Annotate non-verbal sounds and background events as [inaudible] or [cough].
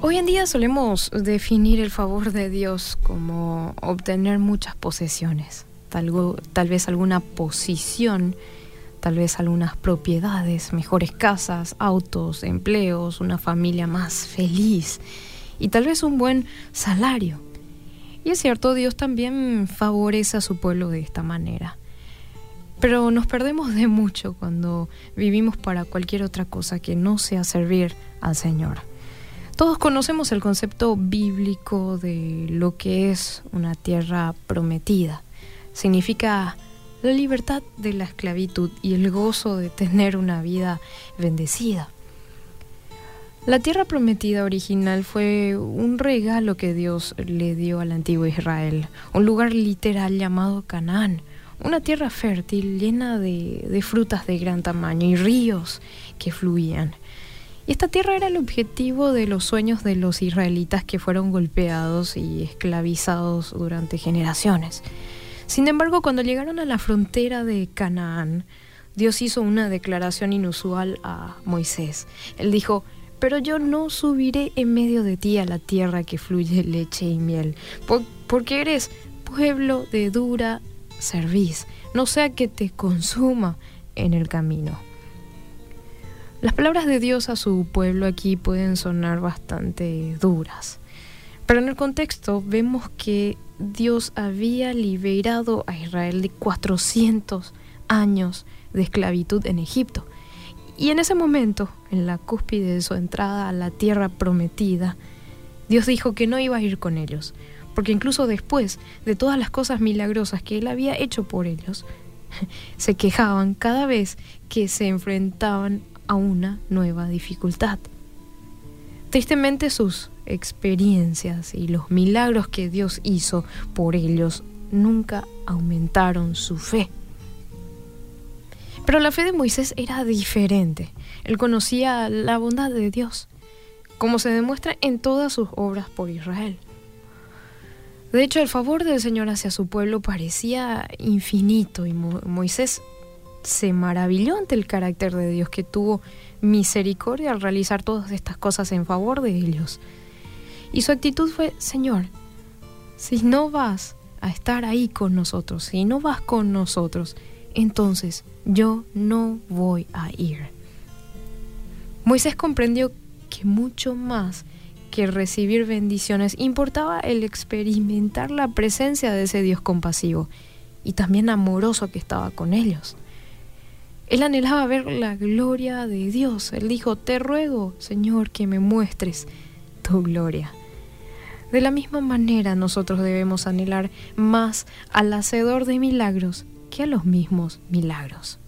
Hoy en día solemos definir el favor de Dios como obtener muchas posesiones, tal, vez alguna posición, tal vez algunas propiedades, mejores casas, autos, empleos, una familia más feliz y tal vez un buen salario. Y es cierto, Dios también favorece a su pueblo de esta manera. Pero nos perdemos de mucho cuando vivimos para cualquier otra cosa que no sea servir al Señor. Todos conocemos el concepto bíblico de lo que es una tierra prometida. Significa la libertad de la esclavitud y el gozo de tener una vida bendecida. La tierra prometida original fue un regalo que Dios le dio al antiguo Israel, un lugar literal llamado Canaán, una tierra fértil llena de, de frutas de gran tamaño y ríos que fluían. Y esta tierra era el objetivo de los sueños de los israelitas que fueron golpeados y esclavizados durante generaciones. Sin embargo, cuando llegaron a la frontera de Canaán, Dios hizo una declaración inusual a Moisés. Él dijo, pero yo no subiré en medio de ti a la tierra que fluye leche y miel, porque eres pueblo de dura cerviz, no sea que te consuma en el camino. Las palabras de Dios a su pueblo aquí pueden sonar bastante duras, pero en el contexto vemos que Dios había liberado a Israel de 400 años de esclavitud en Egipto. Y en ese momento, en la cúspide de su entrada a la tierra prometida, Dios dijo que no iba a ir con ellos, porque incluso después de todas las cosas milagrosas que Él había hecho por ellos, [laughs] se quejaban cada vez que se enfrentaban a una nueva dificultad. Tristemente sus experiencias y los milagros que Dios hizo por ellos nunca aumentaron su fe. Pero la fe de Moisés era diferente. Él conocía la bondad de Dios, como se demuestra en todas sus obras por Israel. De hecho, el favor del Señor hacia su pueblo parecía infinito y Moisés se maravilló ante el carácter de Dios que tuvo misericordia al realizar todas estas cosas en favor de ellos. Y su actitud fue, Señor, si no vas a estar ahí con nosotros, si no vas con nosotros, entonces yo no voy a ir. Moisés comprendió que mucho más que recibir bendiciones importaba el experimentar la presencia de ese Dios compasivo y también amoroso que estaba con ellos. Él anhelaba ver la gloria de Dios. Él dijo, te ruego, Señor, que me muestres tu gloria. De la misma manera nosotros debemos anhelar más al hacedor de milagros que a los mismos milagros.